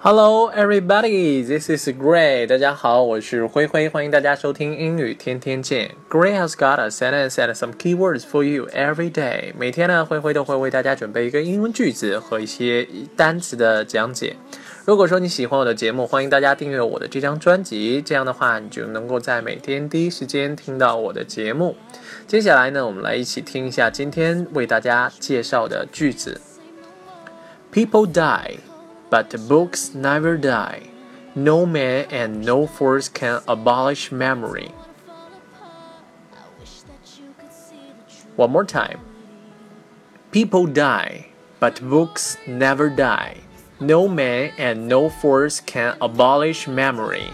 Hello, everybody. This is Gray. 大家好，我是灰灰，欢迎大家收听英语天天见。Gray has got a sentence and some keywords for you every day. 每天呢，灰灰都会为大家准备一个英文句子和一些单词的讲解。如果说你喜欢我的节目，欢迎大家订阅我的这张专辑，这样的话你就能够在每天第一时间听到我的节目。接下来呢，我们来一起听一下今天为大家介绍的句子。People die. But books never die. No man and no force can abolish memory. One more time. People die, but books never die. No man and no force can abolish memory.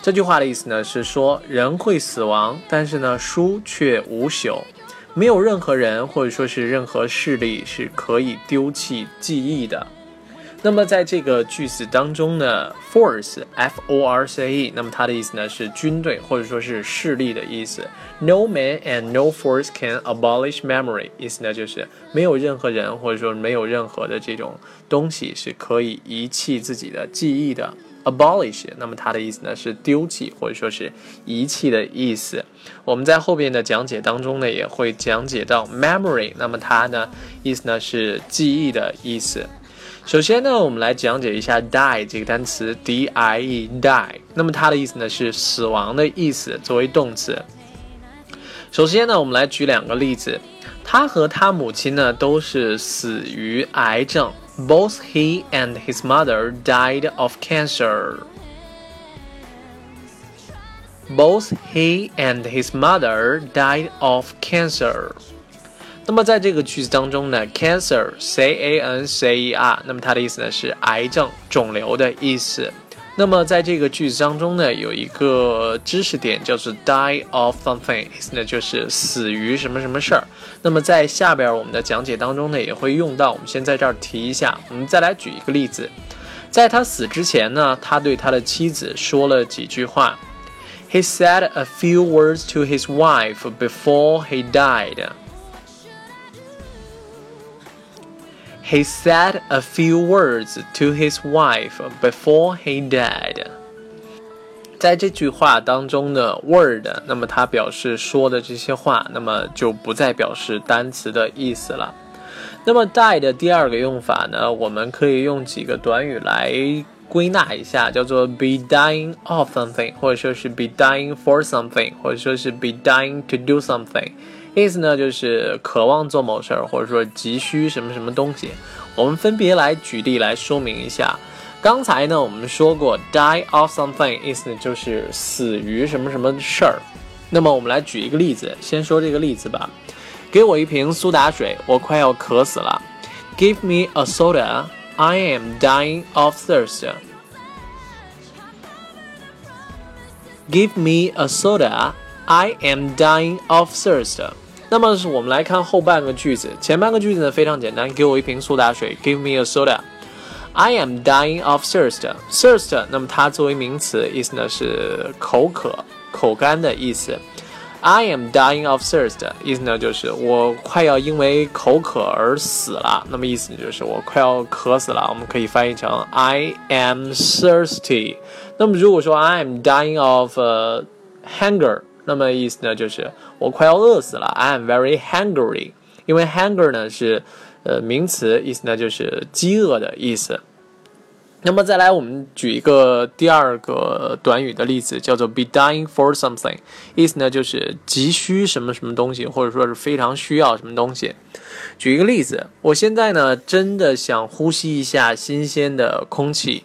这句话的意思呢是说，人会死亡，但是呢，书却无朽。没有任何人或者说是任何势力是可以丢弃记忆的。 那么在这个句子当中呢，force f o r c e，那么它的意思呢是军队或者说是势力的意思。No man and no force can abolish memory，意思呢就是没有任何人或者说没有任何的这种东西是可以遗弃自己的记忆的。abolish，那么它的意思呢是丢弃或者说是遗弃的意思。我们在后边的讲解当中呢也会讲解到 memory，那么它呢意思呢是记忆的意思。首先呢，我们来讲解一下 die 这个单词，d i e die。那么它的意思呢是死亡的意思，作为动词。首先呢，我们来举两个例子。他和他母亲呢都是死于癌症。Both he and his mother died of cancer. Both he and his mother died of cancer. 那么在这个句子当中呢，cancer，c a n c e r，那么它的意思呢是癌症、肿瘤的意思。那么在这个句子当中呢，有一个知识点叫做 die of something，意思呢就是死于什么什么事儿。那么在下边我们的讲解当中呢，也会用到。我们先在这儿提一下。我们再来举一个例子，在他死之前呢，他对他的妻子说了几句话。He said a few words to his wife before he died. He said a few words to his wife before he died。在这句话当中的 word，那么它表示说的这些话，那么就不再表示单词的意思了。那么 die 的第二个用法呢，我们可以用几个短语来归纳一下，叫做 be dying of something，或者说是 be dying for something，或者说是 be dying to do something。意思呢，就是渴望做某事儿，或者说急需什么什么东西。我们分别来举例来说明一下。刚才呢，我们说过 die of something，意思就是死于什么什么事儿。那么我们来举一个例子，先说这个例子吧。给我一瓶苏打水，我快要渴死了。Give me a soda, I am dying of thirst. Give me a soda, I am dying of thirst. 那么是我们来看后半个句子，前半个句子呢非常简单，给我一瓶苏打水，Give me a soda。I am dying of thirst。thirst，那么它作为名词，意思呢是口渴、口干的意思。I am dying of thirst，意思呢就是我快要因为口渴而死了。那么意思就是我快要渴死了。我们可以翻译成 I am thirsty。那么如果说 I am dying of hunger。那么意思呢，就是我快要饿死了，I am very hungry。因为 hunger 呢是呃名词，意思呢就是饥饿的意思。那么再来，我们举一个第二个短语的例子，叫做 be dying for something，意思呢就是急需什么什么东西，或者说是非常需要什么东西。举一个例子，我现在呢真的想呼吸一下新鲜的空气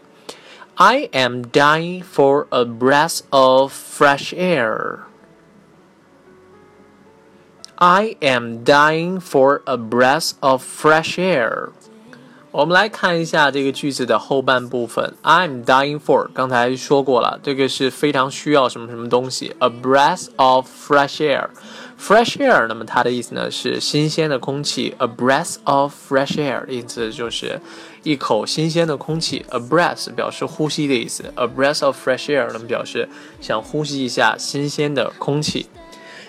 ，I am dying for a breath of fresh air。I am dying for a breath of fresh air。我们来看一下这个句子的后半部分。I am dying for，刚才说过了，这个是非常需要什么什么东西。A breath of fresh air，fresh air，那么它的意思呢是新鲜的空气。A breath of fresh air，意思就是一口新鲜的空气。A breath 表示呼吸的意思。A breath of fresh air，那么表示想呼吸一下新鲜的空气。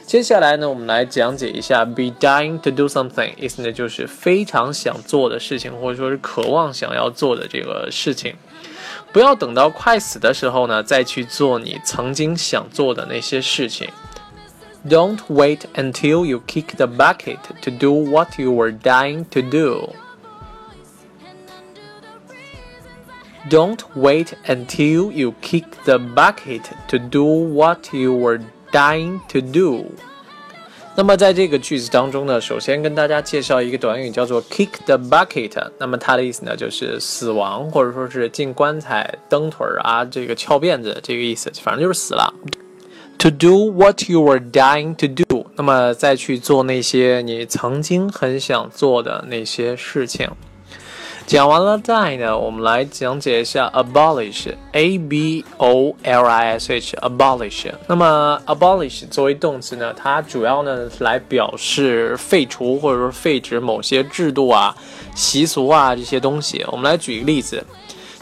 接下来呢，我们来讲解一下 be dying to do something，意思呢就是非常想做的事情，或者说是渴望想要做的这个事情。不要等到快死的时候呢，再去做你曾经想做的那些事情。Don't wait until you kick the bucket to do what you were dying to do. Don't wait until you kick the bucket to do what you were dying to do。那么在这个句子当中呢，首先跟大家介绍一个短语，叫做 kick the bucket。那么它的意思呢，就是死亡，或者说是进棺材、蹬腿儿啊，这个翘辫子这个意思，反正就是死了。To do what you were dying to do。那么再去做那些你曾经很想做的那些事情。讲完了 die 呢，我们来讲解一下 abolish，a b o l i s h，abolish。那么 abolish 作为动词呢，它主要呢来表示废除或者说废止某些制度啊、习俗啊这些东西。我们来举一个例子，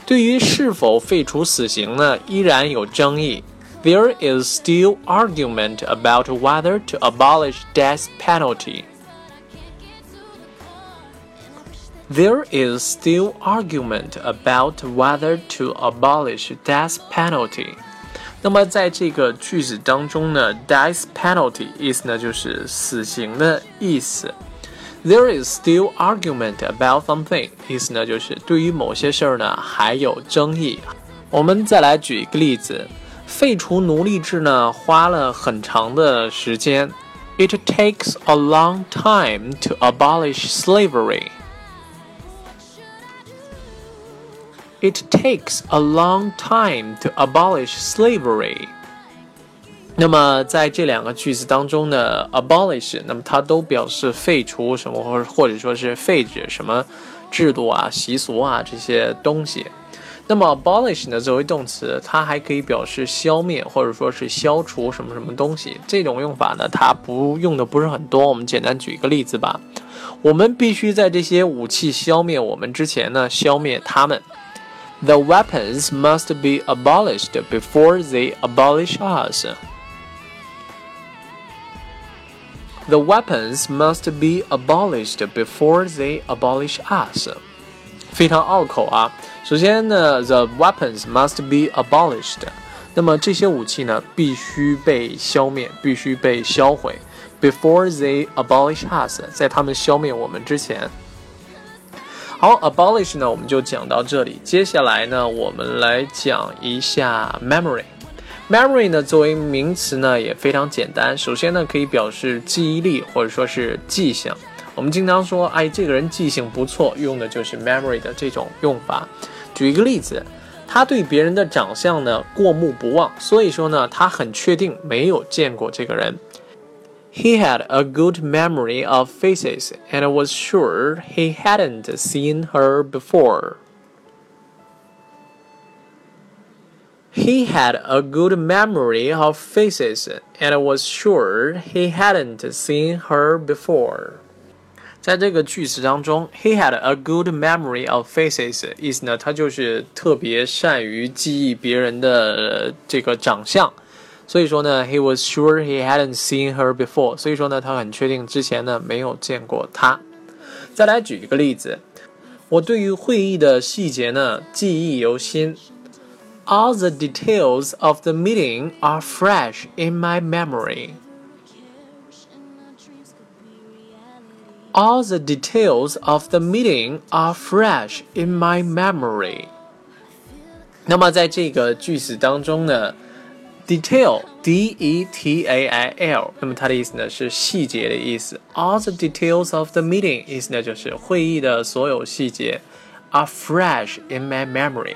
对于是否废除死刑呢，依然有争议。There is still argument about whether to abolish death penalty. There is still argument about whether to abolish death penalty。那么在这个句子当中呢，death penalty 意思呢就是死刑的意思。There is still argument about something 意思呢就是对于某些事儿呢还有争议。我们再来举一个例子，废除奴隶制呢花了很长的时间。It takes a long time to abolish slavery. It takes a long time to abolish slavery。那么在这两个句子当中呢，abolish，那么它都表示废除什么，或或者说是废止什么制度啊、习俗啊这些东西。那么 abolish 呢，作为动词，它还可以表示消灭，或者说是消除什么什么东西。这种用法呢，它不用的不是很多。我们简单举一个例子吧。我们必须在这些武器消灭我们之前呢，消灭它们。The weapons must be abolished before they abolish us. The weapons must be abolished before they abolish us. 非常拗口啊！首先呢，the weapons must be abolished，那么这些武器呢必须被消灭，必须被销毁。Before they abolish us，在他们消灭我们之前。 好，abolish 呢，我们就讲到这里。接下来呢，我们来讲一下 memory。memory 呢，作为名词呢，也非常简单。首先呢，可以表示记忆力或者说是记性。我们经常说，哎，这个人记性不错，用的就是 memory 的这种用法。举一个例子，他对别人的长相呢过目不忘，所以说呢，他很确定没有见过这个人。He had a good memory of faces and was sure he hadn't seen her before. He had a good memory of faces and was sure he hadn't seen her before. 在这个句子当中，he had a good memory of faces，意思呢，他就是特别善于记忆别人的这个长相。 所以说呢，he was sure he hadn't seen her before。所以说呢，他很确定之前呢没有见过她。再来举一个例子，我对于会议的细节呢记忆犹新。All the details of the meeting are fresh in my memory. All the details of the meeting are fresh in my memory. 那么在这个句子当中呢 ？Detail, D-E-T-A-I-L，那么它的意思呢是细节的意思。All the details of the meeting，意思呢就是会议的所有细节，are fresh in my memory。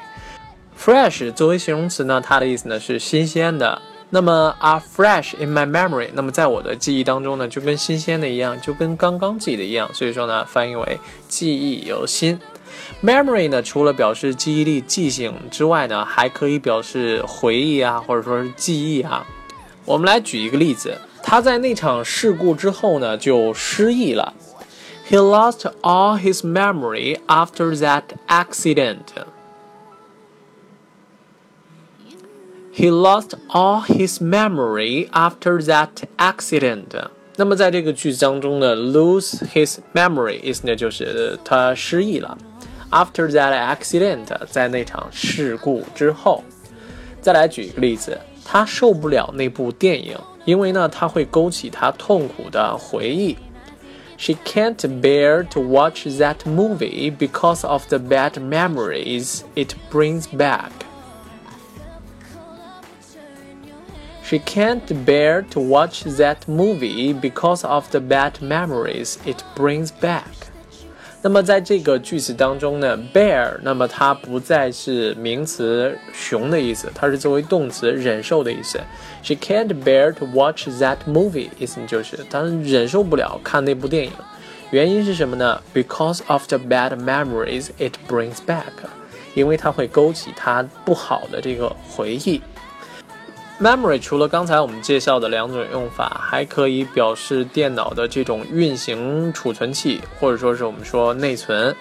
Fresh 作为形容词呢，它的意思呢是新鲜的。那么 are fresh in my memory，那么在我的记忆当中呢，就跟新鲜的一样，就跟刚刚记的一样。所以说呢，翻译为记忆犹新。Memory 呢，除了表示记忆力、记性之外呢，还可以表示回忆啊，或者说是记忆啊。我们来举一个例子，他在那场事故之后呢，就失忆了。He lost all his memory after that accident. He lost all his memory after that accident. 那么在这个句子当中呢，lose his memory 意思呢就是他失忆了。 After that accident，在那场事故之后，再来举一个例子，他受不了那部电影，因为呢，它会勾起他痛苦的回忆。She can't bear to watch that movie because of the bad memories it brings back. She can't bear to watch that movie because of the bad memories it brings back. 那么在这个句子当中呢，bear，那么它不再是名词熊的意思，它是作为动词忍受的意思。She can't bear to watch that movie，意思就是她忍受不了看那部电影。原因是什么呢？Because of the bad memories it brings back，因为它会勾起她不好的这个回忆。Memory 除了刚才我们介绍的两种用法，还可以表示电脑的这种运行储存器，或者说是我们说内存。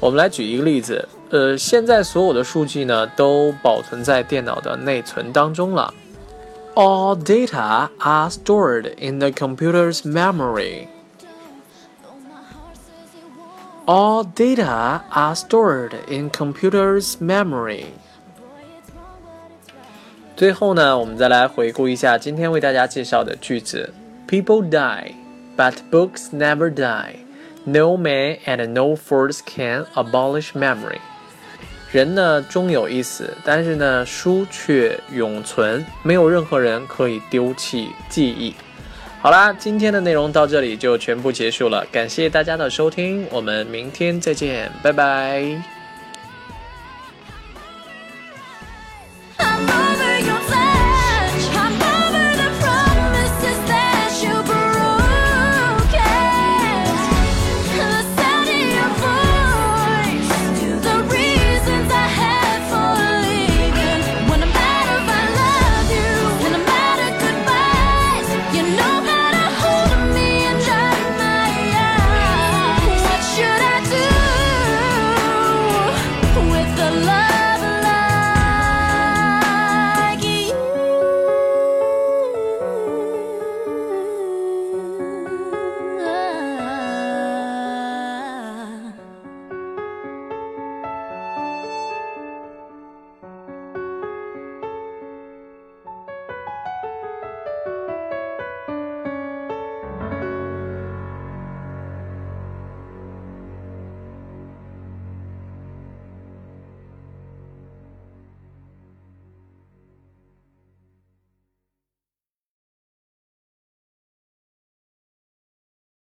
我们来举一个例子，呃，现在所有的数据呢都保存在电脑的内存当中了。All data are stored in the computer's memory. All data are stored in computer's memory. 最后呢，我们再来回顾一下今天为大家介绍的句子：People die, but books never die. No man and no force can abolish memory. 人呢终有一死，但是呢书却永存，没有任何人可以丢弃记忆。好啦，今天的内容到这里就全部结束了，感谢大家的收听，我们明天再见，拜拜。